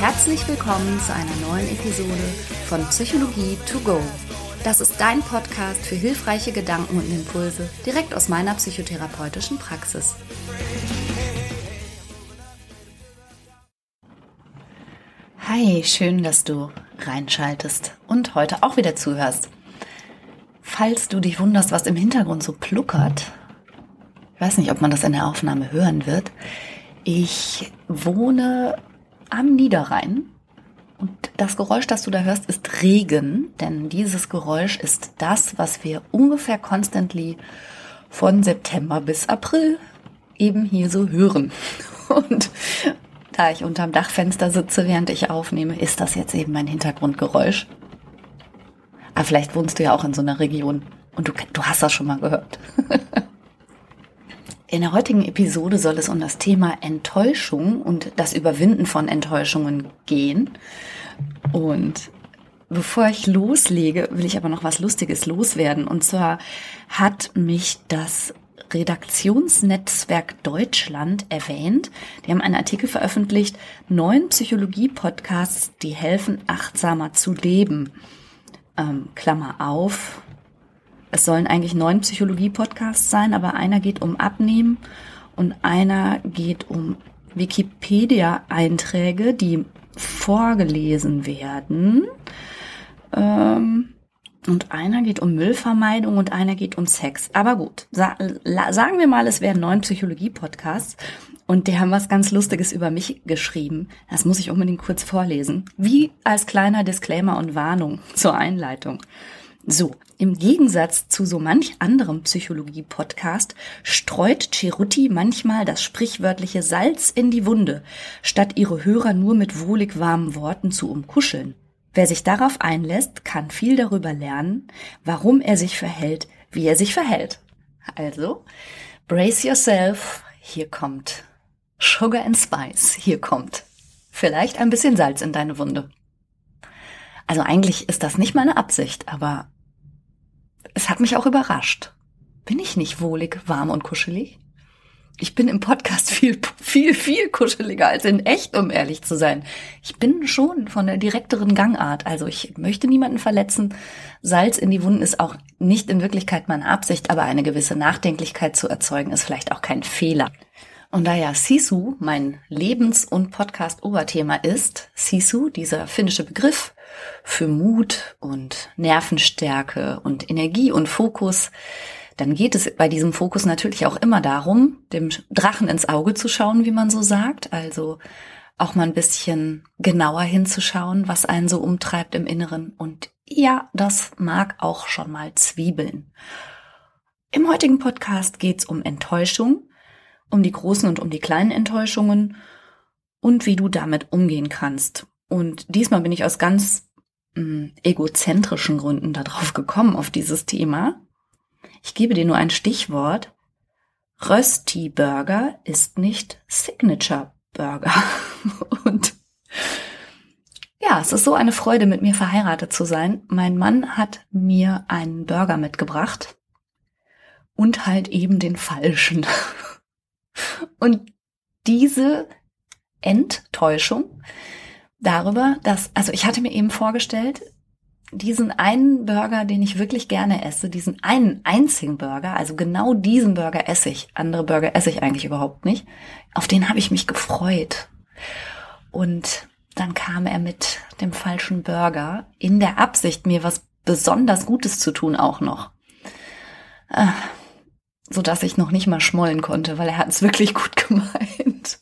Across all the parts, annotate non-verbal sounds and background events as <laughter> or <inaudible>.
Herzlich willkommen zu einer neuen Episode von Psychologie to go. Das ist dein Podcast für hilfreiche Gedanken und Impulse direkt aus meiner psychotherapeutischen Praxis. Hi, schön, dass du reinschaltest und heute auch wieder zuhörst. Falls du dich wunderst, was im Hintergrund so pluckert, ich weiß nicht, ob man das in der Aufnahme hören wird. Ich wohne am Niederrhein und das Geräusch, das du da hörst, ist Regen, denn dieses Geräusch ist das, was wir ungefähr constantly von September bis April eben hier so hören. <laughs> Und da ich unterm Dachfenster sitze, während ich aufnehme, ist das jetzt eben mein Hintergrundgeräusch. Aber vielleicht wohnst du ja auch in so einer Region und du, du hast das schon mal gehört. <laughs> In der heutigen Episode soll es um das Thema Enttäuschung und das Überwinden von Enttäuschungen gehen. Und bevor ich loslege, will ich aber noch was Lustiges loswerden. Und zwar hat mich das Redaktionsnetzwerk Deutschland erwähnt. Die haben einen Artikel veröffentlicht, neun Psychologie-Podcasts, die helfen, achtsamer zu leben. Ähm, Klammer auf, es sollen eigentlich neun Psychologie-Podcasts sein, aber einer geht um Abnehmen und einer geht um Wikipedia-Einträge, die vorgelesen werden. Ähm, und einer geht um Müllvermeidung und einer geht um Sex. Aber gut, sa sagen wir mal, es wären neun Psychologie-Podcasts und die haben was ganz Lustiges über mich geschrieben. Das muss ich unbedingt kurz vorlesen. Wie als kleiner Disclaimer und Warnung <laughs> zur Einleitung. So, im Gegensatz zu so manch anderem Psychologie-Podcast streut Cerutti manchmal das sprichwörtliche Salz in die Wunde, statt ihre Hörer nur mit wohlig warmen Worten zu umkuscheln. Wer sich darauf einlässt, kann viel darüber lernen, warum er sich verhält, wie er sich verhält. Also, brace yourself, hier kommt Sugar and Spice, hier kommt vielleicht ein bisschen Salz in deine Wunde. Also eigentlich ist das nicht meine Absicht, aber es hat mich auch überrascht. Bin ich nicht wohlig, warm und kuschelig? Ich bin im Podcast viel, viel, viel kuscheliger als in echt, um ehrlich zu sein. Ich bin schon von der direkteren Gangart. Also ich möchte niemanden verletzen. Salz in die Wunden ist auch nicht in Wirklichkeit meine Absicht, aber eine gewisse Nachdenklichkeit zu erzeugen ist vielleicht auch kein Fehler. Und da ja Sisu mein Lebens- und Podcast-Oberthema ist, Sisu, dieser finnische Begriff für Mut und Nervenstärke und Energie und Fokus, dann geht es bei diesem Fokus natürlich auch immer darum, dem Drachen ins Auge zu schauen, wie man so sagt. Also auch mal ein bisschen genauer hinzuschauen, was einen so umtreibt im Inneren. Und ja, das mag auch schon mal Zwiebeln. Im heutigen Podcast geht es um Enttäuschung um die großen und um die kleinen Enttäuschungen und wie du damit umgehen kannst. Und diesmal bin ich aus ganz mh, mm, egozentrischen Gründen darauf gekommen, auf dieses Thema. Ich gebe dir nur ein Stichwort. Rösti Burger ist nicht Signature Burger. <laughs> Und ja, es ist so eine Freude, mit mir verheiratet zu sein. Mein Mann hat mir einen Burger mitgebracht und halt eben den falschen. <laughs> Und diese Enttäuschung darüber, dass, also ich hatte mir eben vorgestellt, diesen einen Burger, den ich wirklich gerne esse, diesen einen einzigen Burger, also genau diesen Burger esse ich. Andere Burger esse ich eigentlich überhaupt nicht. Auf den habe ich mich gefreut. Und dann kam er mit dem falschen Burger in der Absicht, mir was besonders Gutes zu tun auch noch. Ah, so dass ich noch nicht mal schmollen konnte, weil er hat es wirklich gut <laughs> gemeint.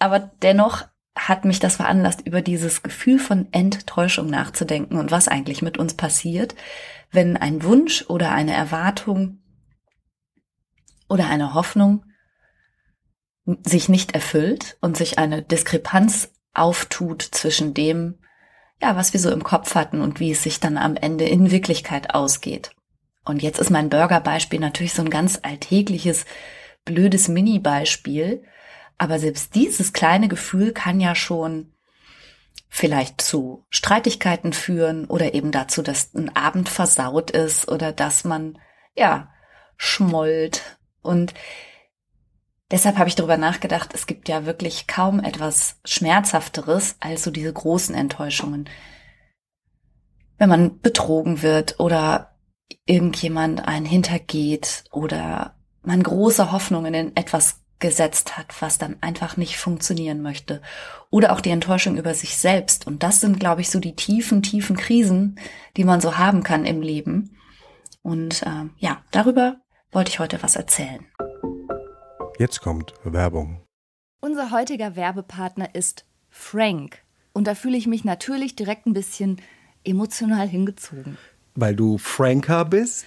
Aber dennoch hat mich das veranlasst, über dieses Gefühl von Enttäuschung nachzudenken und was eigentlich mit uns passiert, wenn ein Wunsch oder eine Erwartung oder eine Hoffnung sich nicht erfüllt und sich eine Diskrepanz auftut zwischen dem, ja, was wir so im Kopf hatten und wie es sich dann am Ende in Wirklichkeit ausgeht. Und jetzt ist mein Burger-Beispiel natürlich so ein ganz alltägliches, blödes Mini-Beispiel. Aber selbst dieses kleine Gefühl kann ja schon vielleicht zu Streitigkeiten führen oder eben dazu, dass ein Abend versaut ist oder dass man, ja, schmollt. Und deshalb habe ich darüber nachgedacht, es gibt ja wirklich kaum etwas Schmerzhafteres als so diese großen Enttäuschungen. Wenn man betrogen wird oder irgendjemand einen hintergeht oder man große Hoffnungen in etwas gesetzt hat, was dann einfach nicht funktionieren möchte. Oder auch die Enttäuschung über sich selbst. Und das sind, glaube ich, so die tiefen, tiefen Krisen, die man so haben kann im Leben. Und äh, ja, darüber wollte ich heute was erzählen. Jetzt kommt Werbung. Unser heutiger Werbepartner ist Frank. Und da fühle ich mich natürlich direkt ein bisschen emotional hingezogen. Weil du Franker bist?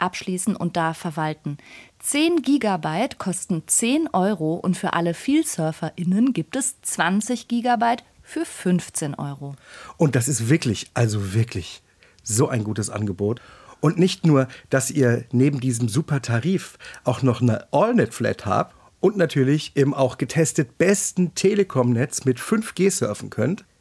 abschließen und da verwalten. 10 Gigabyte kosten 10 Euro und für alle VielsurferInnen gibt es 20 Gigabyte für 15 Euro. Und das ist wirklich, also wirklich so ein gutes Angebot. Und nicht nur, dass ihr neben diesem super Tarif auch noch eine AllNet-Flat habt und natürlich im auch getestet besten Telekom-Netz mit 5G surfen könnt,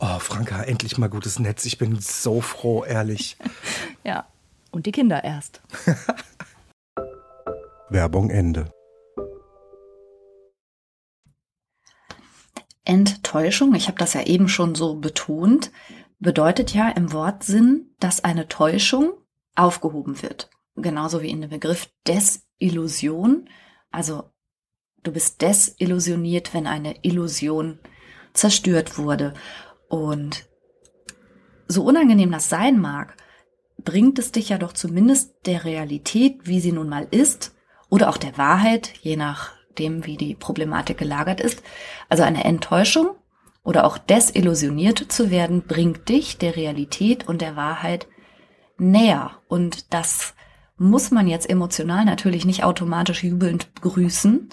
Oh, Franka, endlich mal gutes Netz. Ich bin so froh, ehrlich. <laughs> ja, und die Kinder erst. <laughs> Werbung Ende. Enttäuschung, ich habe das ja eben schon so betont, bedeutet ja im Wortsinn, dass eine Täuschung aufgehoben wird. Genauso wie in dem Begriff Desillusion. Also du bist desillusioniert, wenn eine Illusion zerstört wurde. Und so unangenehm das sein mag, bringt es dich ja doch zumindest der Realität, wie sie nun mal ist, oder auch der Wahrheit, je nachdem, wie die Problematik gelagert ist. Also eine Enttäuschung oder auch desillusioniert zu werden, bringt dich der Realität und der Wahrheit näher. Und das muss man jetzt emotional natürlich nicht automatisch jubelnd begrüßen,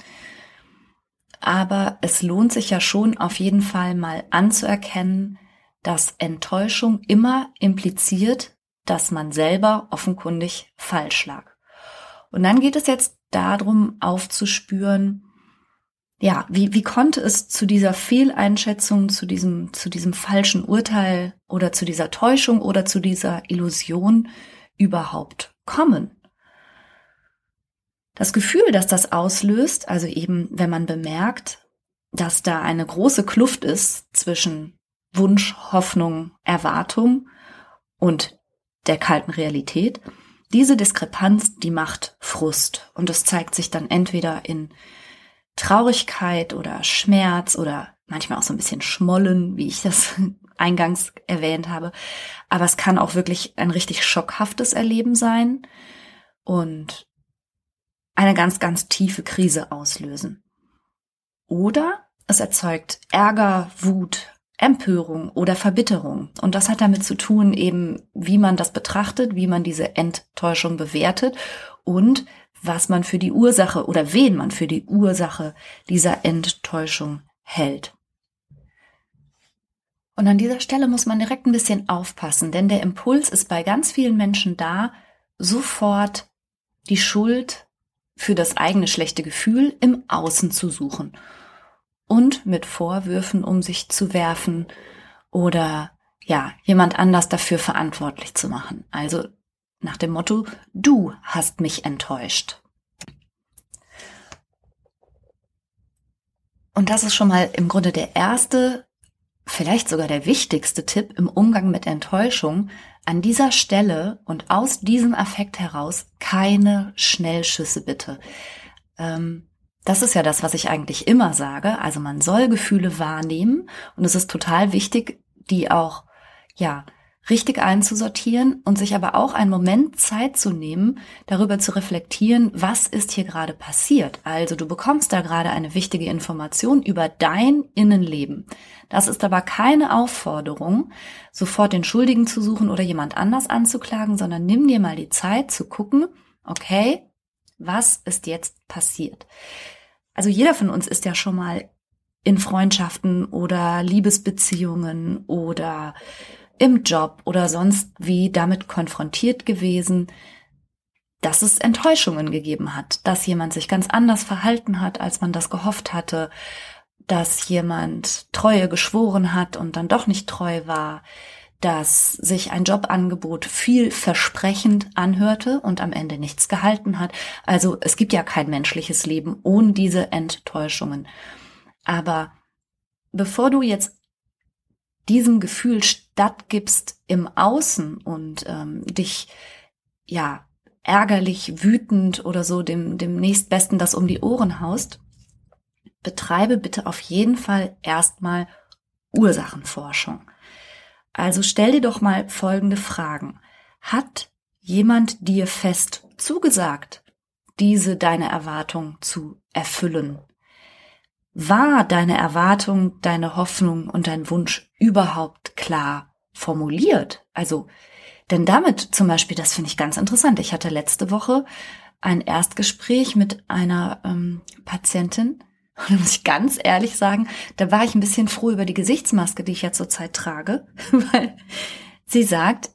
aber es lohnt sich ja schon auf jeden Fall mal anzuerkennen, dass Enttäuschung immer impliziert, dass man selber offenkundig falsch lag. Und dann geht es jetzt darum, aufzuspüren, ja, wie, wie konnte es zu dieser Fehleinschätzung, zu diesem, zu diesem falschen Urteil oder zu dieser Täuschung oder zu dieser Illusion überhaupt kommen? Das Gefühl, das das auslöst, also eben, wenn man bemerkt, dass da eine große Kluft ist zwischen Wunsch, Hoffnung, Erwartung und der kalten Realität, diese Diskrepanz, die macht Frust und es zeigt sich dann entweder in Traurigkeit oder Schmerz oder manchmal auch so ein bisschen Schmollen, wie ich das <laughs> eingangs erwähnt habe. Aber es kann auch wirklich ein richtig schockhaftes Erleben sein und eine ganz, ganz tiefe Krise auslösen. Oder es erzeugt Ärger, Wut, Empörung oder Verbitterung. Und das hat damit zu tun, eben, wie man das betrachtet, wie man diese Enttäuschung bewertet und was man für die Ursache oder wen man für die Ursache dieser Enttäuschung hält. Und an dieser Stelle muss man direkt ein bisschen aufpassen, denn der Impuls ist bei ganz vielen Menschen da, sofort die Schuld für das eigene schlechte Gefühl im Außen zu suchen und mit Vorwürfen um sich zu werfen oder ja, jemand anders dafür verantwortlich zu machen. Also nach dem Motto, du hast mich enttäuscht. Und das ist schon mal im Grunde der erste, vielleicht sogar der wichtigste Tipp im Umgang mit Enttäuschung. An dieser Stelle und aus diesem Affekt heraus keine Schnellschüsse bitte. Ähm, das ist ja das, was ich eigentlich immer sage. Also man soll Gefühle wahrnehmen und es ist total wichtig, die auch, ja, richtig einzusortieren und sich aber auch einen Moment Zeit zu nehmen, darüber zu reflektieren, was ist hier gerade passiert. Also du bekommst da gerade eine wichtige Information über dein Innenleben. Das ist aber keine Aufforderung, sofort den Schuldigen zu suchen oder jemand anders anzuklagen, sondern nimm dir mal die Zeit zu gucken, okay, was ist jetzt passiert? Also jeder von uns ist ja schon mal in Freundschaften oder Liebesbeziehungen oder im Job oder sonst wie damit konfrontiert gewesen, dass es Enttäuschungen gegeben hat, dass jemand sich ganz anders verhalten hat, als man das gehofft hatte, dass jemand Treue geschworen hat und dann doch nicht treu war, dass sich ein Jobangebot viel versprechend anhörte und am Ende nichts gehalten hat. Also es gibt ja kein menschliches Leben ohne diese Enttäuschungen. Aber bevor du jetzt diesem Gefühl stattgibst im Außen und ähm, dich ja ärgerlich, wütend oder so dem, dem nächstbesten das um die Ohren haust, betreibe bitte auf jeden Fall erstmal Ursachenforschung. Also stell dir doch mal folgende Fragen. Hat jemand dir fest zugesagt, diese deine Erwartung zu erfüllen? War deine Erwartung, deine Hoffnung und dein Wunsch überhaupt klar formuliert? Also, denn damit zum Beispiel, das finde ich ganz interessant. Ich hatte letzte Woche ein Erstgespräch mit einer ähm, Patientin. Und da muss ich ganz ehrlich sagen, da war ich ein bisschen froh über die Gesichtsmaske, die ich ja zurzeit trage, <laughs> weil sie sagt,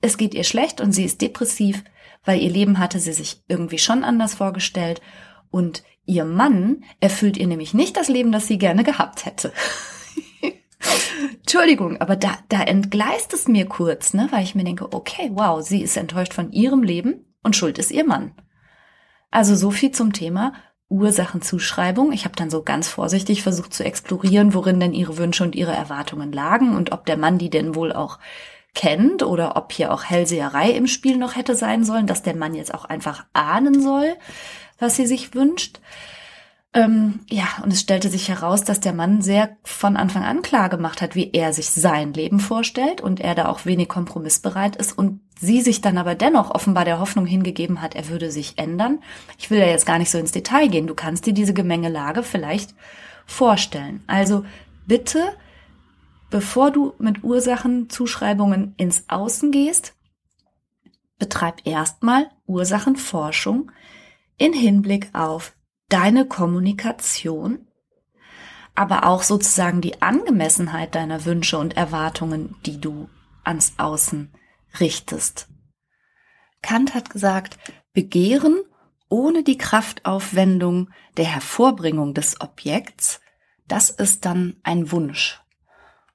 es geht ihr schlecht und sie ist depressiv, weil ihr Leben hatte sie sich irgendwie schon anders vorgestellt und Ihr Mann erfüllt ihr nämlich nicht das Leben, das sie gerne gehabt hätte. <laughs> Entschuldigung, aber da, da entgleist es mir kurz, ne, weil ich mir denke, okay, wow, sie ist enttäuscht von ihrem Leben und schuld ist ihr Mann. Also so viel zum Thema Ursachenzuschreibung. Ich habe dann so ganz vorsichtig versucht zu explorieren, worin denn ihre Wünsche und ihre Erwartungen lagen und ob der Mann die denn wohl auch kennt oder ob hier auch Hellseherei im Spiel noch hätte sein sollen, dass der Mann jetzt auch einfach ahnen soll, was sie sich wünscht. Ähm, ja, und es stellte sich heraus, dass der Mann sehr von Anfang an klar gemacht hat, wie er sich sein Leben vorstellt und er da auch wenig kompromissbereit ist und sie sich dann aber dennoch offenbar der Hoffnung hingegeben hat, er würde sich ändern. Ich will ja jetzt gar nicht so ins Detail gehen. Du kannst dir diese Gemengelage vielleicht vorstellen. Also bitte, bevor du mit Ursachenzuschreibungen ins Außen gehst, betreib erstmal Ursachenforschung in Hinblick auf deine Kommunikation, aber auch sozusagen die Angemessenheit deiner Wünsche und Erwartungen, die du ans Außen richtest. Kant hat gesagt, Begehren ohne die Kraftaufwendung der Hervorbringung des Objekts, das ist dann ein Wunsch.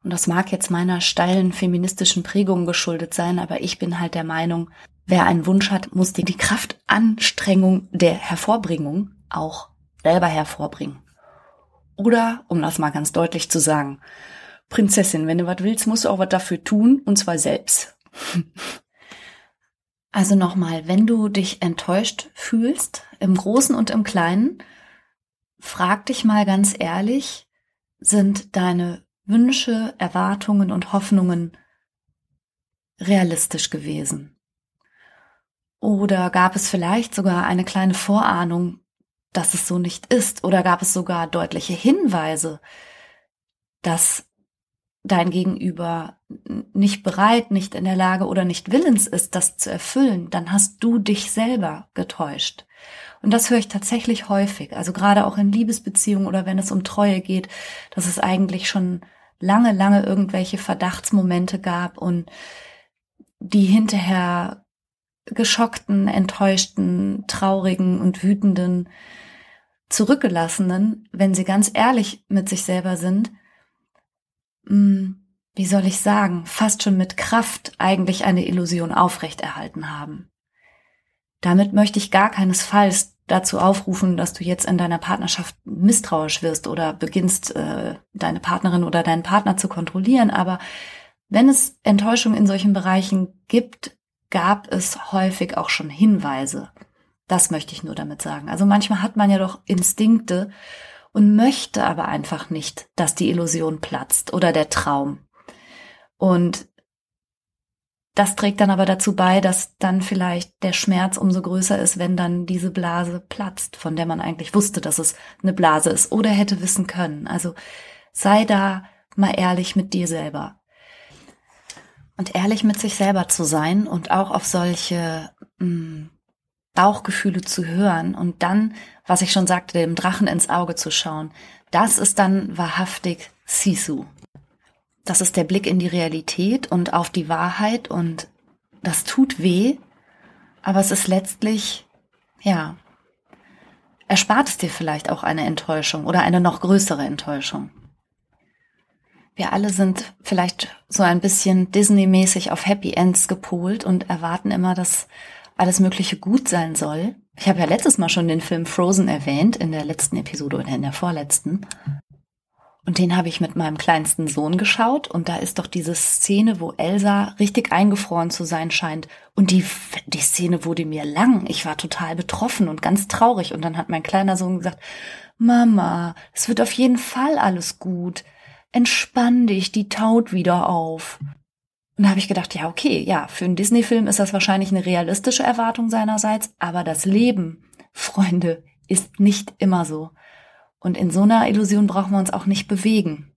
Und das mag jetzt meiner steilen feministischen Prägung geschuldet sein, aber ich bin halt der Meinung, wer einen Wunsch hat, muss die, die Kraftanstrengung der Hervorbringung auch selber hervorbringen. Oder, um das mal ganz deutlich zu sagen, Prinzessin, wenn du was willst, musst du auch was dafür tun, und zwar selbst. <laughs> Also nochmal, wenn du dich enttäuscht fühlst, im Großen und im Kleinen, frag dich mal ganz ehrlich, sind deine Wünsche, Erwartungen und Hoffnungen realistisch gewesen? Oder gab es vielleicht sogar eine kleine Vorahnung, dass es so nicht ist? Oder gab es sogar deutliche Hinweise, dass dein Gegenüber nicht bereit, nicht in der Lage oder nicht willens ist, das zu erfüllen, dann hast du dich selber getäuscht. Und das höre ich tatsächlich häufig, also gerade auch in Liebesbeziehungen oder wenn es um Treue geht, dass es eigentlich schon lange, lange irgendwelche Verdachtsmomente gab und die hinterher geschockten, enttäuschten, traurigen und wütenden Zurückgelassenen, wenn sie ganz ehrlich mit sich selber sind, hm, wie soll ich sagen, fast schon mit Kraft eigentlich eine Illusion aufrechterhalten haben. Damit möchte ich gar keinesfalls dazu aufrufen, dass du jetzt in deiner Partnerschaft misstrauisch wirst oder beginnst, äh, deine Partnerin oder deinen Partner zu kontrollieren. Aber wenn es Enttäuschung in solchen Bereichen gibt, gab es häufig auch schon Hinweise. Das möchte ich nur damit sagen. Also manchmal hat man ja doch Instinkte und möchte aber einfach nicht, dass die Illusion platzt oder der Traum. Und das trägt dann aber dazu bei, dass dann vielleicht der Schmerz umso größer ist, wenn dann diese Blase platzt, von der man eigentlich wusste, dass es eine Blase ist oder hätte wissen können. Also sei da mal ehrlich mit dir selber. Und ehrlich mit sich selber zu sein und auch auf solche mh, hm, Bauchgefühle zu hören und dann, was ich schon sagte, dem Drachen ins Auge zu schauen, das ist dann wahrhaftig Sisu. Das ist der Blick in die Realität und auf die Wahrheit und das tut weh, aber es ist letztlich, ja, erspart es dir vielleicht auch eine Enttäuschung oder eine noch größere Enttäuschung. Wir alle sind vielleicht so ein bisschen Disney-mäßig auf Happy Ends gepolt und erwarten immer, dass alles Mögliche gut sein soll. Ich habe ja letztes Mal schon den Film Frozen erwähnt, in der letzten Episode oder in der vorletzten. Und den habe ich mit meinem kleinsten Sohn geschaut und da ist doch diese Szene, wo Elsa richtig eingefroren zu sein scheint. Und die, die Szene wurde mir lang. Ich war total betroffen und ganz traurig. Und dann hat mein kleiner Sohn gesagt, Mama, es wird auf jeden Fall alles gut. Entspann dich, die taut wieder auf. Und da habe ich gedacht, ja, okay, ja, für einen Disney-Film ist das wahrscheinlich eine realistische Erwartung seinerseits, aber das Leben, Freunde, ist nicht immer so. Und in so einer Illusion brauchen wir uns auch nicht bewegen.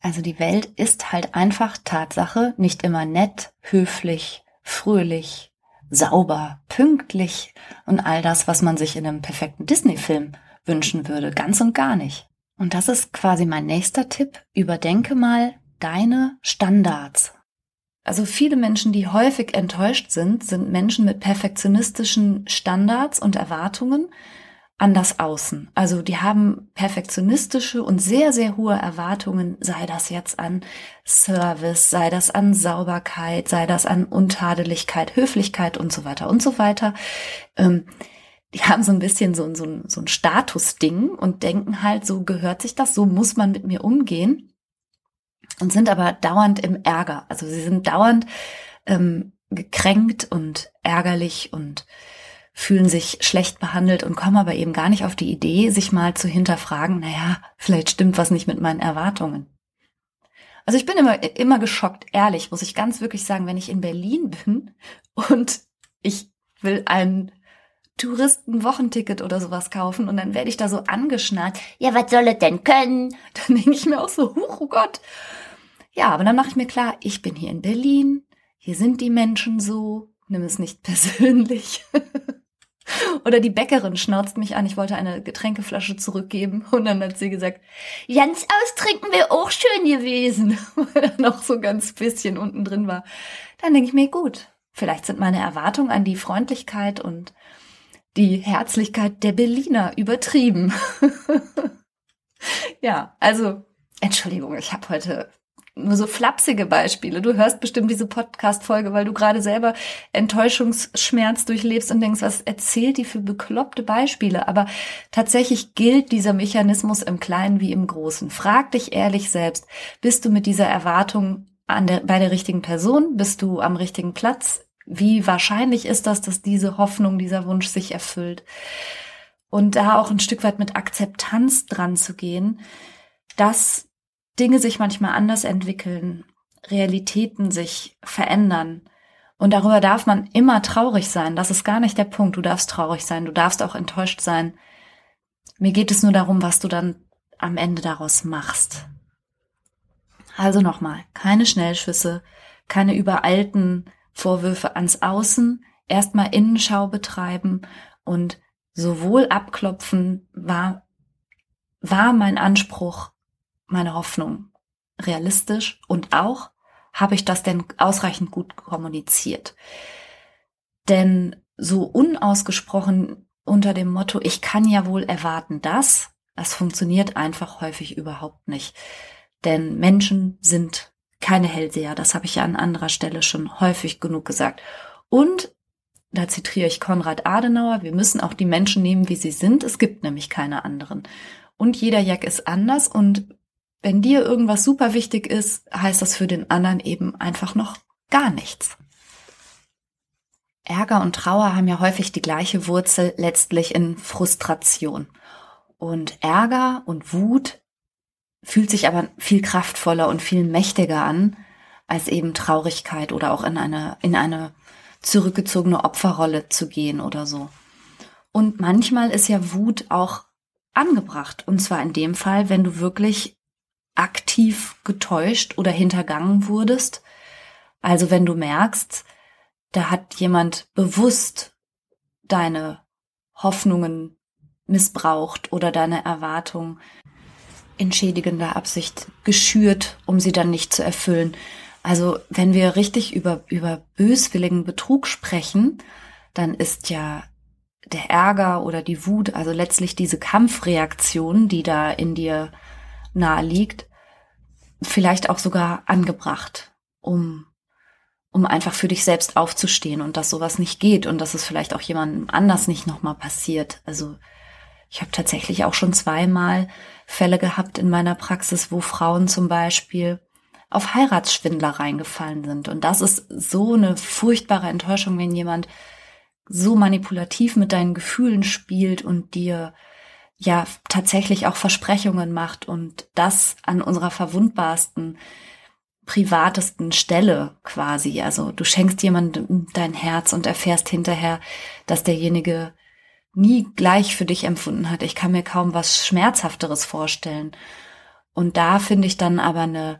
Also die Welt ist halt einfach Tatsache, nicht immer nett, höflich, fröhlich, sauber, pünktlich und all das, was man sich in einem perfekten Disney-Film wünschen würde, ganz und gar nicht. Und das ist quasi mein nächster Tipp. Überdenke mal deine Standards. Also viele Menschen, die häufig enttäuscht sind, sind Menschen mit perfektionistischen Standards und Erwartungen an das Außen. Also die haben perfektionistische und sehr, sehr hohe Erwartungen, sei das jetzt an Service, sei das an Sauberkeit, sei das an Untadeligkeit, Höflichkeit und so weiter und so weiter. Ähm, die haben so ein bisschen so, so, so ein Statusding und denken halt, so gehört sich das, so muss man mit mir umgehen und sind aber dauernd im Ärger. Also sie sind dauernd ähm, gekränkt und ärgerlich und fühlen sich schlecht behandelt und kommen aber eben gar nicht auf die Idee, sich mal zu hinterfragen, naja, vielleicht stimmt was nicht mit meinen Erwartungen. Also ich bin immer, immer geschockt, ehrlich, muss ich ganz wirklich sagen, wenn ich in Berlin bin und ich will einen Touristenwochenticket oder sowas kaufen und dann werde ich da so angeschnallt. Ja, was soll es denn können? <laughs> Dann denke ich mir auch so, huch, oh Gott. Ja, aber dann mache ich mir klar, ich bin hier in Berlin, hier sind die Menschen so, nimm es nicht <laughs> persönlich. Oder die Bäckerin schnauzt mich an, ich wollte eine Getränkeflasche zurückgeben und dann hat sie gesagt, ganz austrinken wäre auch schön gewesen, <laughs> weil da noch so ganz bisschen unten drin war. Dann denke ich mir, gut, vielleicht sind meine Erwartungen an die Freundlichkeit und die Herzlichkeit der Berliner übertrieben. <laughs> ja, also, Entschuldigung, ich habe heute nur so flapsige Beispiele. Du hörst bestimmt diese Podcast-Folge, weil du gerade selber Enttäuschungsschmerz durchlebst und denkst, was erzählt die für bekloppte Beispiele? Aber tatsächlich gilt dieser Mechanismus im Kleinen wie im Großen. Frag dich ehrlich selbst, bist du mit dieser Erwartung der, bei der richtigen Person? Bist du am richtigen Platz? Wie wahrscheinlich ist das, dass diese Hoffnung, dieser Wunsch sich erfüllt? Und da auch ein Stück weit mit Akzeptanz dran zu gehen, dass Dinge sich manchmal anders entwickeln, Realitäten sich verändern. Und darüber darf man immer traurig sein. Das ist gar nicht der Punkt. Du darfst traurig sein, du darfst auch enttäuscht sein. Mir geht es nur darum, was du dann am Ende daraus machst. Also nochmal, keine Schnellschüsse, keine übereilten Vorwürfe ans Außen, erstmal Innenschau betreiben und sowohl abklopfen war, war mein Anspruch, meine Hoffnung realistisch und auch habe ich das denn ausreichend gut kommuniziert. Denn so unausgesprochen unter dem Motto, ich kann ja wohl erwarten das, das funktioniert einfach häufig überhaupt nicht. Denn Menschen sind keine Hellseher, das habe ich ja an anderer Stelle schon häufig genug gesagt. Und da zitiere ich Konrad Adenauer, wir müssen auch die Menschen nehmen, wie sie sind, es gibt nämlich keine anderen. Und jeder Jack ist anders und wenn dir irgendwas super wichtig ist, heißt das für den anderen eben einfach noch gar nichts. Ärger und Trauer haben ja häufig die gleiche Wurzel letztlich in Frustration. Und Ärger und Wut fühlt sich aber viel kraftvoller und viel mächtiger an als eben Traurigkeit oder auch in eine, in eine zurückgezogene Opferrolle zu gehen oder so. Und manchmal ist ja Wut auch angebracht. Und zwar in dem Fall, wenn du wirklich aktiv getäuscht oder hintergangen wurdest. Also wenn du merkst, da hat jemand bewusst deine Hoffnungen missbraucht oder deine Erwartungen in schädigender Absicht geschürt, um sie dann nicht zu erfüllen. Also wenn wir richtig über, über böswilligen Betrug sprechen, dann ist ja der Ärger oder die Wut, also letztlich diese Kampfreaktion, die da in dir nahe liegt, vielleicht auch sogar angebracht, um, um einfach für dich selbst aufzustehen und dass sowas nicht geht und dass es vielleicht auch jemandem anders nicht nochmal passiert. Also ich habe tatsächlich auch schon zweimal Fälle gehabt in meiner Praxis, wo Frauen zum Beispiel auf Heiratsschwindler reingefallen sind. Und das ist so eine furchtbare Enttäuschung, wenn jemand so manipulativ mit deinen Gefühlen spielt und dir ja tatsächlich auch Versprechungen macht und das an unserer verwundbarsten, privatesten Stelle quasi. Also du schenkst jemandem dein Herz und erfährst hinterher, dass derjenige nie gleich für dich empfunden hat. Ich kann mir kaum was Schmerzhafteres vorstellen. Und da finde ich dann aber eine,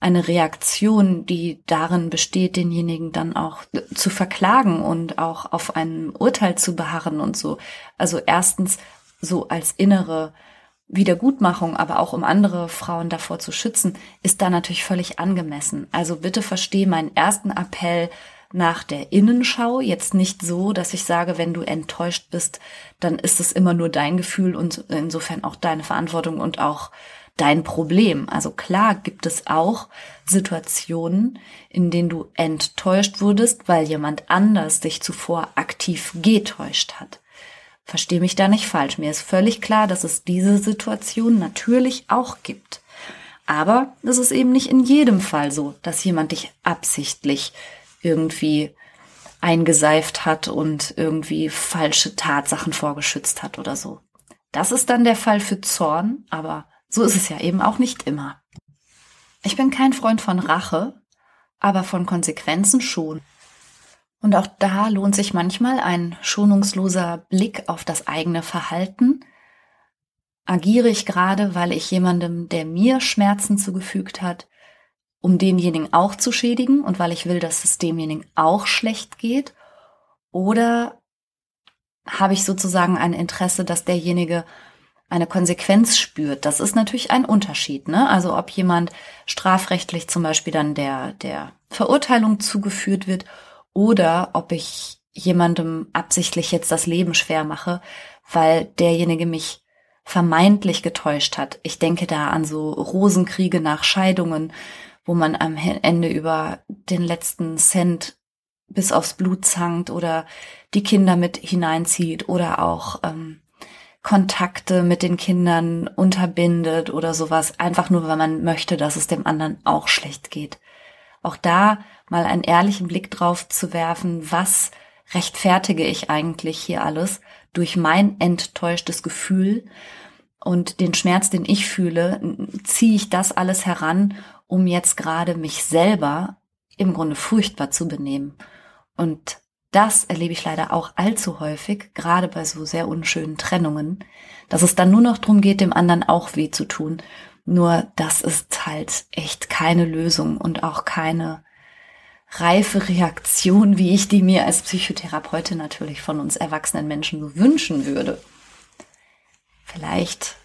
eine Reaktion, die darin besteht, denjenigen dann auch zu verklagen und auch auf ein Urteil zu beharren und so. Also erstens so als innere Wiedergutmachung, aber auch um andere Frauen davor zu schützen, ist da natürlich völlig angemessen. Also bitte verstehe meinen ersten Appell nach der Innenschau jetzt nicht so, dass ich sage, wenn du enttäuscht bist, dann ist es immer nur dein Gefühl und insofern auch deine Verantwortung und auch dein Problem. Also klar gibt es auch Situationen, in denen du enttäuscht wurdest, weil jemand anders dich zuvor aktiv getäuscht hat. Verstehe mich da nicht falsch. Mir ist völlig klar, dass es diese Situation natürlich auch gibt. Aber es ist eben nicht in jedem Fall so, dass jemand dich absichtlich irgendwie eingeseift hat und irgendwie falsche Tatsachen vorgeschützt hat oder so. Das ist dann der Fall für Zorn, aber so ist es ja eben auch nicht immer. Ich bin kein Freund von Rache, aber von Konsequenzen schon. Und auch da lohnt sich manchmal ein schonungsloser Blick auf das eigene Verhalten. Agiere ich gerade, weil ich jemandem, der mir Schmerzen zugefügt hat, um denjenigen auch zu schädigen und weil ich will, dass es demjenigen auch schlecht geht? Oder habe ich sozusagen ein Interesse, dass derjenige eine Konsequenz spürt. Das ist natürlich ein Unterschied. Ne? Also ob jemand strafrechtlich zum Beispiel dann der, der Verurteilung zugeführt wird oder ob ich jemandem absichtlich jetzt das Leben schwer mache, weil derjenige mich vermeintlich getäuscht hat. Ich denke da an so Rosenkriege nach Scheidungen, wo man am Ende über den letzten Cent bis aufs Blut zankt oder die Kinder mit hineinzieht oder auch ähm, Kontakte mit den Kindern unterbindet oder sowas, einfach nur, weil man möchte, dass es dem anderen auch schlecht geht. Auch da mal einen ehrlichen Blick drauf zu werfen, was rechtfertige ich eigentlich hier alles durch mein enttäuschtes Gefühl und den Schmerz, den ich fühle, ziehe ich das alles heran, um jetzt gerade mich selber im Grunde furchtbar zu benehmen. Und das erlebe ich leider auch allzu häufig, gerade bei so sehr unschönen Trennungen, dass es dann nur noch darum geht, dem anderen auch weh zu tun Nur das ist halt echt keine Lösung und auch keine reife Reaktion, wie ich die mir als Psychotherapeutin natürlich von uns erwachsenen Menschen so wünschen würde. Vielleicht,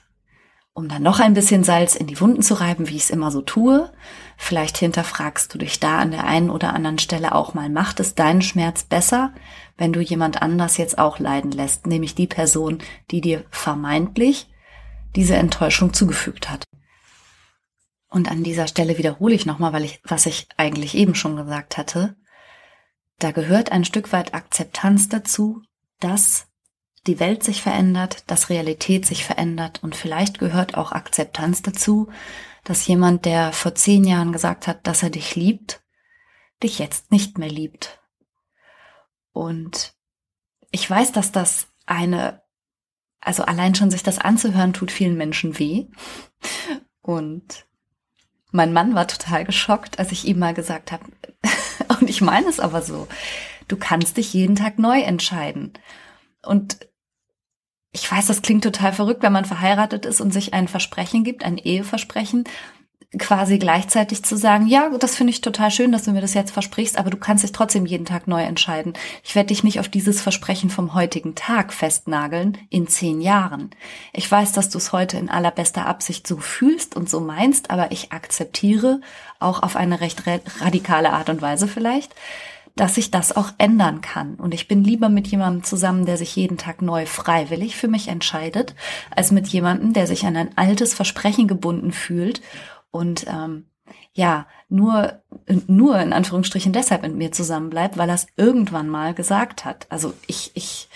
um dann noch ein bisschen Salz in die Wunden zu reiben, wie ich es immer so tue, vielleicht hinterfragst du dich da an der einen oder anderen Stelle auch mal, macht es deinen Schmerz besser, wenn du jemand anders jetzt auch leiden lässt, nämlich die Person, die dir vermeintlich diese Enttäuschung zugefügt hat. Und an dieser Stelle wiederhole ich nochmal, weil ich, was ich eigentlich eben schon gesagt hatte. Da gehört ein Stück weit Akzeptanz dazu, dass die Welt sich verändert, dass Realität sich verändert und vielleicht gehört auch Akzeptanz dazu, dass jemand, der vor zehn Jahren gesagt hat, dass er dich liebt, dich jetzt nicht mehr liebt. Und ich weiß, dass das eine, also allein schon sich das anzuhören, tut vielen Menschen weh. Und mein Mann war total geschockt, als ich ihm mal gesagt habe, <laughs> und ich meine es aber so, du kannst dich jeden Tag neu entscheiden. Und ich weiß, das klingt total verrückt, wenn man verheiratet ist und sich ein Versprechen gibt, ein Eheversprechen quasi gleichzeitig zu sagen, ja, das finde ich total schön, dass du mir das jetzt versprichst, aber du kannst dich trotzdem jeden Tag neu entscheiden. Ich werde dich nicht auf dieses Versprechen vom heutigen Tag festnageln in zehn Jahren. Ich weiß, dass du es heute in allerbester Absicht so fühlst und so meinst, aber ich akzeptiere auch auf eine recht radikale Art und Weise vielleicht, dass sich das auch ändern kann. Und ich bin lieber mit jemandem zusammen, der sich jeden Tag neu freiwillig für mich entscheidet, als mit jemandem, der sich an ein altes Versprechen gebunden fühlt und ähm, ja, nur, nur in Anführungsstrichen deshalb mit mir zusammen bleibt, weil er es irgendwann mal gesagt hat. Also ich, ich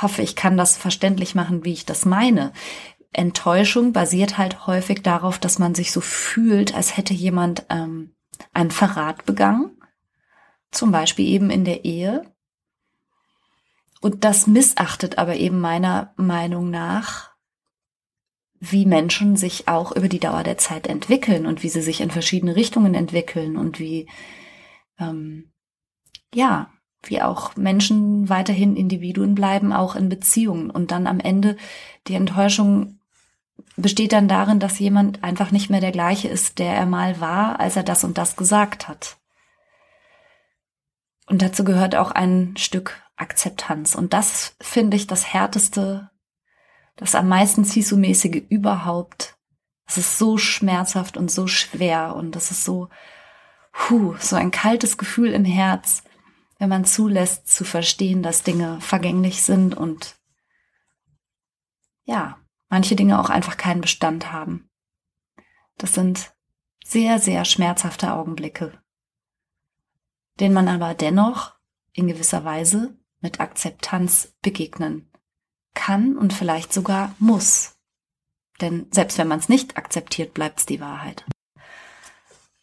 hoffe, ich kann das verständlich machen, wie ich das meine. Enttäuschung basiert halt häufig darauf, dass man sich so fühlt, als hätte jemand ähm, einen Verrat begangen, zum Beispiel eben in der Ehe. Und das missachtet aber eben meiner Meinung nach wie Menschen sich auch über die Dauer der Zeit entwickeln und wie sie sich in verschiedene Richtungen entwickeln und wie, ähm, ja, wie auch Menschen weiterhin Individuen bleiben, auch in Beziehungen. Und dann am Ende die Enttäuschung besteht dann darin, dass jemand einfach nicht mehr der gleiche ist, der er mal war, als er das und das gesagt hat. Und dazu gehört auch ein Stück Akzeptanz. Und das finde ich das härteste das am meisten Sisu-mäßige überhaupt. Es ist so schmerzhaft und so schwer und das ist so, puh, so ein kaltes Gefühl im Herz, wenn man zulässt zu verstehen, dass Dinge vergänglich sind und ja, manche Dinge auch einfach keinen Bestand haben. Das sind sehr, sehr schmerzhafte Augenblicke, denen man aber dennoch in gewisser Weise mit Akzeptanz begegnen kann und vielleicht sogar muss. Denn selbst wenn man es nicht akzeptiert, bleibt es die Wahrheit.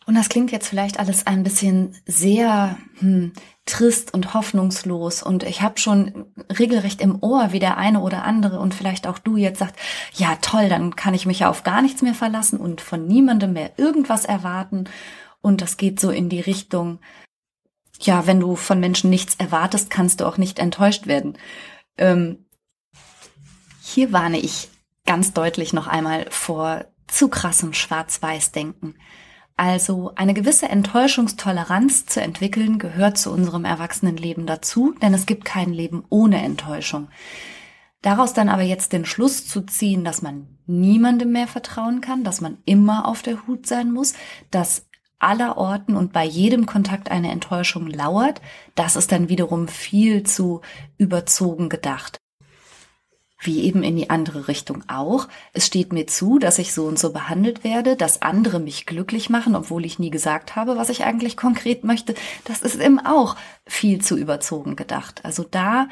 Und das klingt jetzt vielleicht alles ein bisschen sehr hm, trist und hoffnungslos. Und ich habe schon regelrecht im Ohr, wie der eine oder andere und vielleicht auch du jetzt sagt, ja toll, dann kann ich mich ja auf gar nichts mehr verlassen und von niemandem mehr irgendwas erwarten. Und das geht so in die Richtung, ja, wenn du von Menschen nichts erwartest, kannst du auch nicht enttäuscht werden. Ähm, hier warne ich ganz deutlich noch einmal vor zu krassem Schwarz-Weiß-Denken. Also eine gewisse Enttäuschungstoleranz zu entwickeln gehört zu unserem Erwachsenenleben dazu, denn es gibt kein Leben ohne Enttäuschung. Daraus dann aber jetzt den Schluss zu ziehen, dass man niemandem mehr vertrauen kann, dass man immer auf der Hut sein muss, dass aller Orten und bei jedem Kontakt eine Enttäuschung lauert, das ist dann wiederum viel zu überzogen gedacht wie eben in die andere Richtung auch. Es steht mir zu, dass ich so und so behandelt werde, dass andere mich glücklich machen, obwohl ich nie gesagt habe, was ich eigentlich konkret möchte. Das ist eben auch viel zu überzogen gedacht. Also da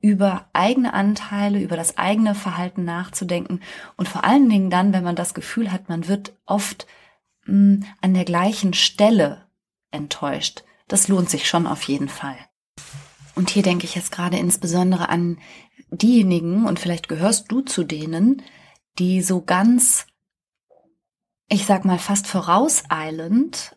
über eigene Anteile, über das eigene Verhalten nachzudenken und vor allen Dingen dann, wenn man das Gefühl hat, man wird oft mh, hm, an der gleichen Stelle enttäuscht. Das lohnt sich schon auf jeden Fall. Und hier denke ich jetzt gerade insbesondere an diejenigen, und vielleicht gehörst du zu denen, die so ganz, ich sag mal fast vorauseilend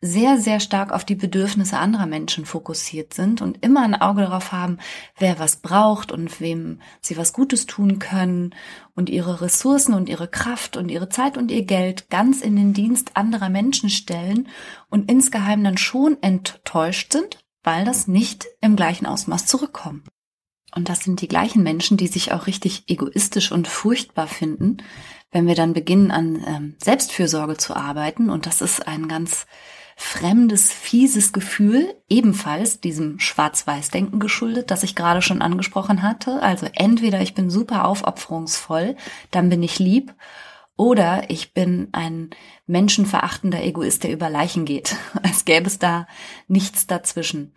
sehr, sehr stark auf die Bedürfnisse anderer Menschen fokussiert sind und immer ein Auge darauf haben, wer was braucht und wem sie was Gutes tun können und ihre Ressourcen und ihre Kraft und ihre Zeit und ihr Geld ganz in den Dienst anderer Menschen stellen und insgeheim dann schon enttäuscht sind, weil das nicht im gleichen Ausmaß zurückkommt. Und das sind die gleichen Menschen, die sich auch richtig egoistisch und furchtbar finden, wenn wir dann beginnen, an ähm, Selbstfürsorge zu arbeiten. Und das ist ein ganz fremdes, fieses Gefühl, ebenfalls diesem Schwarz-Weiß-Denken geschuldet, das ich gerade schon angesprochen hatte. Also entweder ich bin super aufopferungsvoll, dann bin ich lieb, oder ich bin ein menschenverachtender Egoist, der über Leichen geht, <laughs> als gäbe es da nichts dazwischen.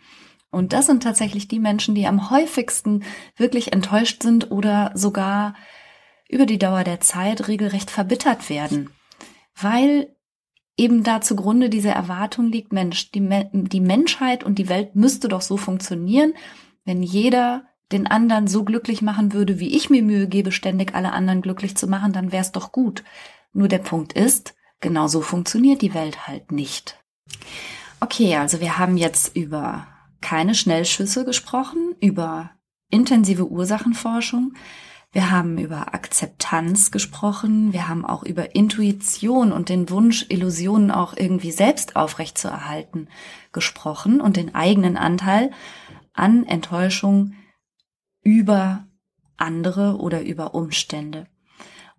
Und das sind tatsächlich die Menschen, die am häufigsten wirklich enttäuscht sind oder sogar über die Dauer der Zeit regelrecht verbittert werden, weil eben da zugrunde diese Erwartung liegt, Mensch, die, die Menschheit und die Welt müsste doch so funktionieren, wenn jeder den anderen so glücklich machen würde, wie ich mir Mühe gebe, ständig alle anderen glücklich zu machen, dann wäre es doch gut. Nur der Punkt ist, genau so funktioniert die Welt halt nicht. Okay, also wir haben jetzt über keine Schnellschüsse gesprochen, über intensive Ursachenforschung, wir haben über Akzeptanz gesprochen. Wir haben auch über Intuition und den Wunsch, Illusionen auch irgendwie selbst aufrechtzuerhalten gesprochen und den eigenen Anteil an Enttäuschung über andere oder über Umstände.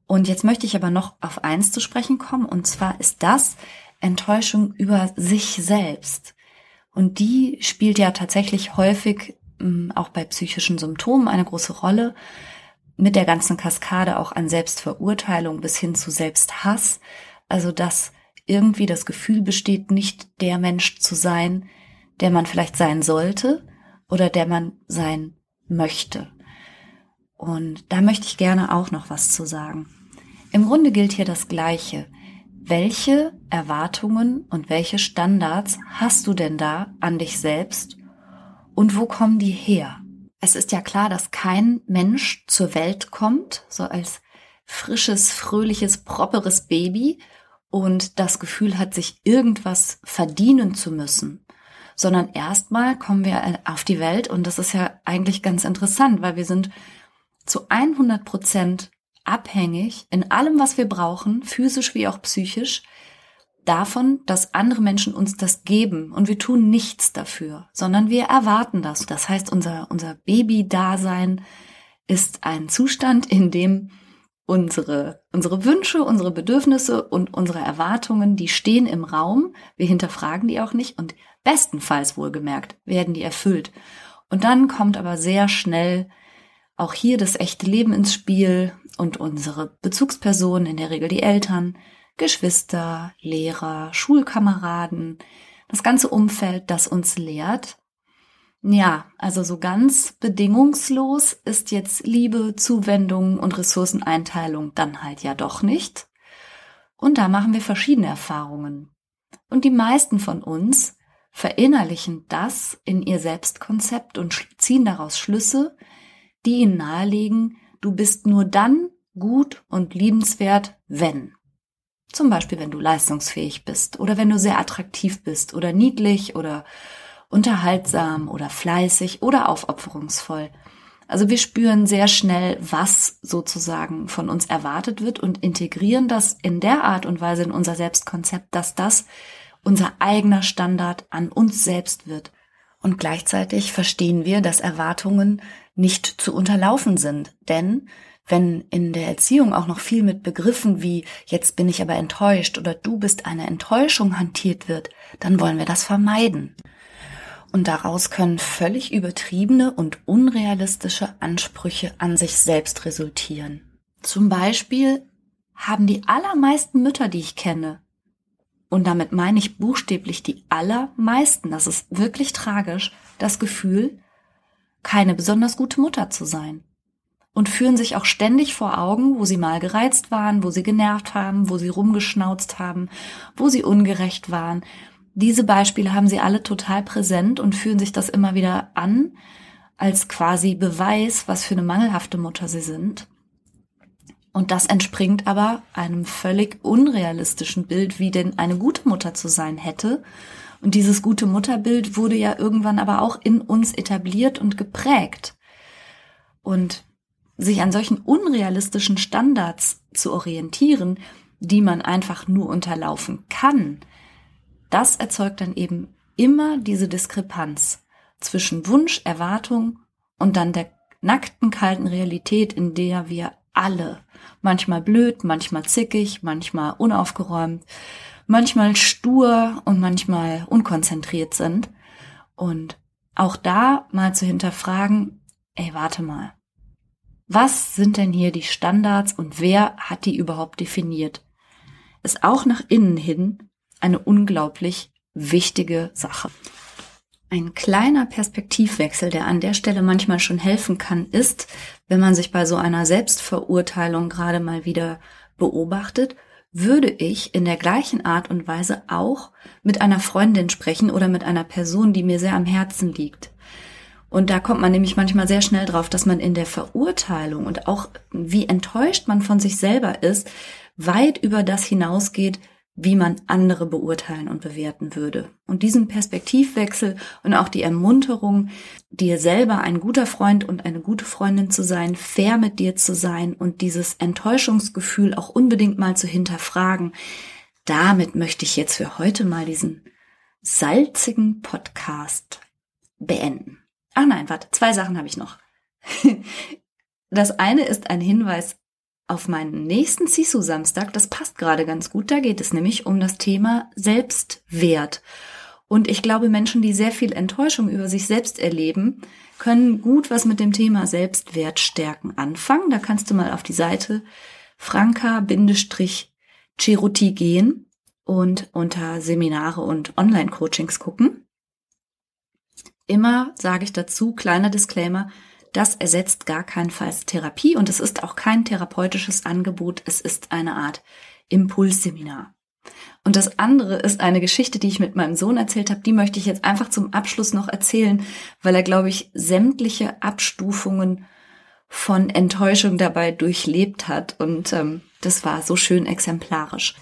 Und jetzt möchte ich aber noch auf eins zu sprechen kommen, und zwar ist das Enttäuschung über sich selbst. Und die spielt ja tatsächlich häufig mm, auch bei psychischen Symptomen eine große Rolle mit der ganzen Kaskade auch an Selbstverurteilung bis hin zu Selbsthass. Also dass irgendwie das Gefühl besteht, nicht der Mensch zu sein, der man vielleicht sein sollte oder der man sein möchte. Und da möchte ich gerne auch noch was zu sagen. Im Grunde gilt hier das Gleiche. Welche Erwartungen und welche Standards hast du denn da an dich selbst und wo kommen die her? Es ist ja klar, dass kein Mensch zur Welt kommt, so als frisches, fröhliches, properes Baby. Und das Gefühl hat, sich irgendwas verdienen zu müssen, sondern erstmal kommen wir auf die Welt. Und das ist ja eigentlich ganz interessant, weil wir sind zu 100 Prozent abhängig in allem, was wir brauchen, physisch wie auch psychisch, davon, dass andere Menschen uns das geben und wir tun nichts dafür, sondern wir erwarten das. Das heißt, unser, unser Baby-Dasein ist ein Zustand, in dem unsere, unsere Wünsche, unsere Bedürfnisse und unsere Erwartungen, die stehen im Raum. Wir hinterfragen die auch nicht und bestenfalls wohlgemerkt werden die erfüllt. Und dann kommt aber sehr schnell auch hier das echte Leben ins Spiel und unsere Bezugspersonen, in der Regel die Eltern, Geschwister, Lehrer, Schulkameraden, das ganze Umfeld, das uns lehrt. Ja, also so ganz bedingungslos ist jetzt Liebe, Zuwendung und Ressourceneinteilung dann halt ja doch nicht. Und da machen wir verschiedene Erfahrungen. Und die meisten von uns verinnerlichen das in ihr Selbstkonzept und ziehen daraus Schlüsse, die ihnen nahelegen, du bist nur dann gut und liebenswert, wenn. Zum Beispiel, wenn du leistungsfähig bist oder wenn du sehr attraktiv bist oder niedlich oder unterhaltsam oder fleißig oder aufopferungsvoll. Also wir spüren sehr schnell, was sozusagen von uns erwartet wird und integrieren das in der Art und Weise in unser Selbstkonzept, dass das unser eigener Standard an uns selbst wird. Und gleichzeitig verstehen wir, dass Erwartungen nicht zu unterlaufen sind, denn wenn in der Erziehung auch noch viel mit Begriffen wie jetzt bin ich aber enttäuscht oder du bist eine Enttäuschung hantiert wird, dann wollen wir das vermeiden. Und daraus können völlig übertriebene und unrealistische Ansprüche an sich selbst resultieren. Zum Beispiel haben die allermeisten Mütter, die ich kenne, und damit meine ich buchstäblich die allermeisten, das ist wirklich tragisch, das Gefühl, keine besonders gute Mutter zu sein und führen sich auch ständig vor Augen, wo sie mal gereizt waren, wo sie genervt haben, wo sie rumgeschnauzt haben, wo sie ungerecht waren. Diese Beispiele haben sie alle total präsent und führen sich das immer wieder an, als quasi Beweis, was für eine mangelhafte Mutter sie sind. Und das entspringt aber einem völlig unrealistischen Bild, wie denn eine gute Mutter zu sein hätte. Und dieses gute Mutterbild wurde ja irgendwann aber auch in uns etabliert und geprägt. Und sich an solchen unrealistischen Standards zu orientieren, die man einfach nur unterlaufen kann, das erzeugt dann eben immer diese Diskrepanz zwischen Wunsch, Erwartung und dann der nackten, kalten Realität, in der wir alle, manchmal blöd, manchmal zickig, manchmal unaufgeräumt, manchmal stur und manchmal unkonzentriert sind. Und auch da mal zu hinterfragen, ey, warte mal. Was sind denn hier die Standards und wer hat die überhaupt definiert? Ist auch nach innen hin eine unglaublich wichtige Sache. Ein kleiner Perspektivwechsel, der an der Stelle manchmal schon helfen kann, ist, wenn man sich bei so einer Selbstverurteilung gerade mal wieder beobachtet, würde ich in der gleichen Art und Weise auch mit einer Freundin sprechen oder mit einer Person, die mir sehr am Herzen liegt. Und da kommt man nämlich manchmal sehr schnell drauf, dass man in der Verurteilung und auch wie enttäuscht man von sich selber ist, weit über das hinausgeht, wie man andere beurteilen und bewerten würde. Und diesen Perspektivwechsel und auch die Ermunterung, dir selber ein guter Freund und eine gute Freundin zu sein, fair mit dir zu sein und dieses Enttäuschungsgefühl auch unbedingt mal zu hinterfragen, damit möchte ich jetzt für heute mal diesen salzigen Podcast beenden. Ach nein, warte, zwei Sachen habe ich noch. <laughs> Das eine ist ein Hinweis auf meinen nächsten Sisu-Samstag, das passt gerade ganz gut, da geht es nämlich um das Thema Selbstwert. Und ich glaube, Menschen, die sehr viel Enttäuschung über sich selbst erleben, können gut was mit dem Thema Selbstwert stärken anfangen. Da kannst du mal auf die Seite franka-cheruti gehen und unter Seminare und Online-Coachings gucken. Immer sage ich dazu, kleiner Disclaimer, das ersetzt gar keinenfalls Therapie und es ist auch kein therapeutisches Angebot, es ist eine Art Impulsseminar. Und das andere ist eine Geschichte, die ich mit meinem Sohn erzählt habe, die möchte ich jetzt einfach zum Abschluss noch erzählen, weil er, glaube ich, sämtliche Abstufungen von Enttäuschung dabei durchlebt hat und ähm, das war so schön exemplarisch.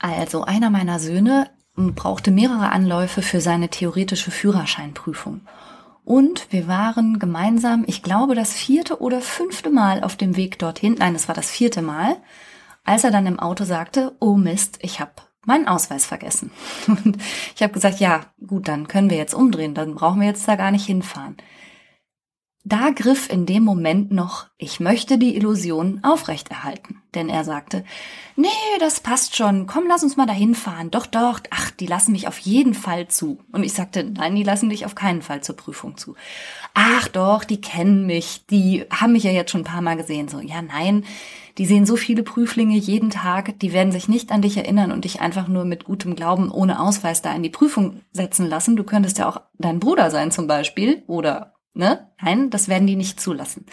Also einer meiner Söhne brauchte mehrere Anläufe für seine theoretische Führerscheinprüfung. Und wir waren gemeinsam, ich glaube, das vierte oder fünfte Mal auf dem Weg dorthin. Nein, es war das vierte Mal, als er dann im Auto sagte, oh Mist, ich habe meinen Ausweis vergessen. <laughs> Und ich habe gesagt, ja, gut, dann können wir jetzt umdrehen, dann brauchen wir jetzt da gar nicht hinfahren. Da griff in dem Moment noch, ich möchte die Illusion aufrechterhalten. Denn er sagte, nee, das passt schon, komm, lass uns mal dahin fahren. Doch, doch, ach, die lassen mich auf jeden Fall zu. Und ich sagte, nein, die lassen dich auf keinen Fall zur Prüfung zu. Ach doch, die kennen mich, die haben mich ja jetzt schon ein paar Mal gesehen. So, ja, nein, die sehen so viele Prüflinge jeden Tag, die werden sich nicht an dich erinnern und dich einfach nur mit gutem Glauben ohne Ausweis da in die Prüfung setzen lassen. Du könntest ja auch dein Bruder sein zum Beispiel oder Ne? Nein, das werden die nicht zulassen.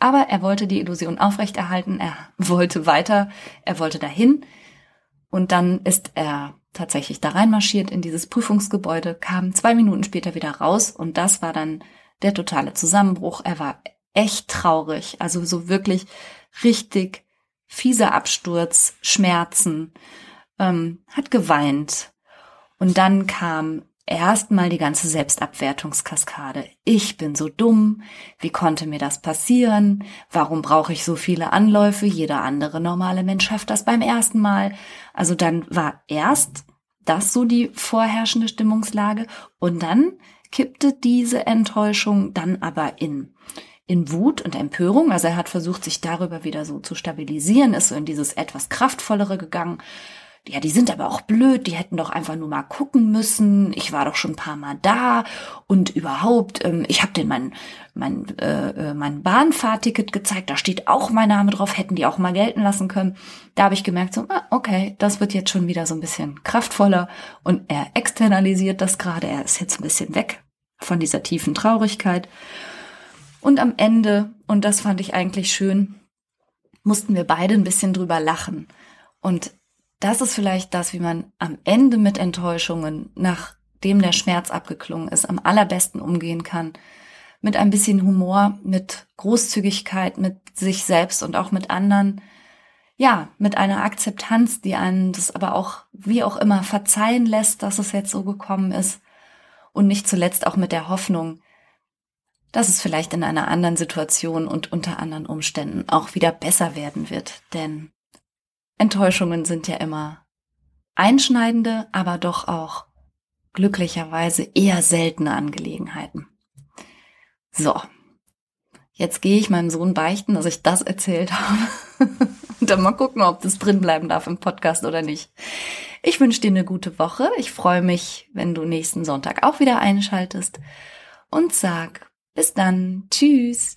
Aber er wollte die Illusion aufrechterhalten, er <laughs> wollte weiter, er wollte dahin. Und dann ist er tatsächlich da reinmarschiert in dieses Prüfungsgebäude, kam zwei Minuten später wieder raus und das war dann der totale Zusammenbruch. Er war echt traurig, also so wirklich richtig fieser Absturz, Schmerzen, ähm, hat geweint. Und dann kam Erstmal die ganze Selbstabwertungskaskade. Ich bin so dumm. Wie konnte mir das passieren? Warum brauche ich so viele Anläufe? Jeder andere normale Mensch schafft das beim ersten Mal. Also dann war erst das so die vorherrschende Stimmungslage und dann kippte diese Enttäuschung dann aber in in Wut und Empörung. Also er hat versucht, sich darüber wieder so zu stabilisieren, ist so in dieses etwas kraftvollere gegangen ja, die sind aber auch blöd, die hätten doch einfach nur mal gucken müssen. Ich war doch schon ein paar Mal da und überhaupt, ähm, ich habe denen mein, mein, äh, äh, mein Bahnfahrticket gezeigt, da steht auch mein Name drauf, hätten die auch mal gelten lassen können. Da habe ich gemerkt, so, ah, okay, das wird jetzt schon wieder so ein bisschen kraftvoller und er externalisiert das gerade, er ist jetzt ein bisschen weg von dieser tiefen Traurigkeit. Und am Ende, und das fand ich eigentlich schön, mussten wir beide ein bisschen drüber lachen. Und das ist vielleicht das, wie man am Ende mit Enttäuschungen, nachdem der Schmerz abgeklungen ist, am allerbesten umgehen kann. mit ein bisschen Humor, mit Großzügigkeit, mit sich selbst und auch mit anderen, ja, mit einer Akzeptanz, die einen das aber auch, wie auch immer, verzeihen lässt, dass es jetzt so gekommen ist. Und nicht zuletzt auch mit der Hoffnung, dass es vielleicht in einer anderen Situation und unter anderen Umständen auch wieder besser werden wird. Denn Enttäuschungen sind ja immer einschneidende, aber doch auch glücklicherweise eher seltene Angelegenheiten. So, jetzt gehe ich meinem Sohn beichten, dass ich das erzählt habe. <laughs> Und dann mal gucken, ob das drin bleiben darf im Podcast oder nicht. Ich wünsche dir eine gute Woche. Ich freue mich, wenn du nächsten Sonntag auch wieder einschaltest. Und sag bis dann. Tschüss.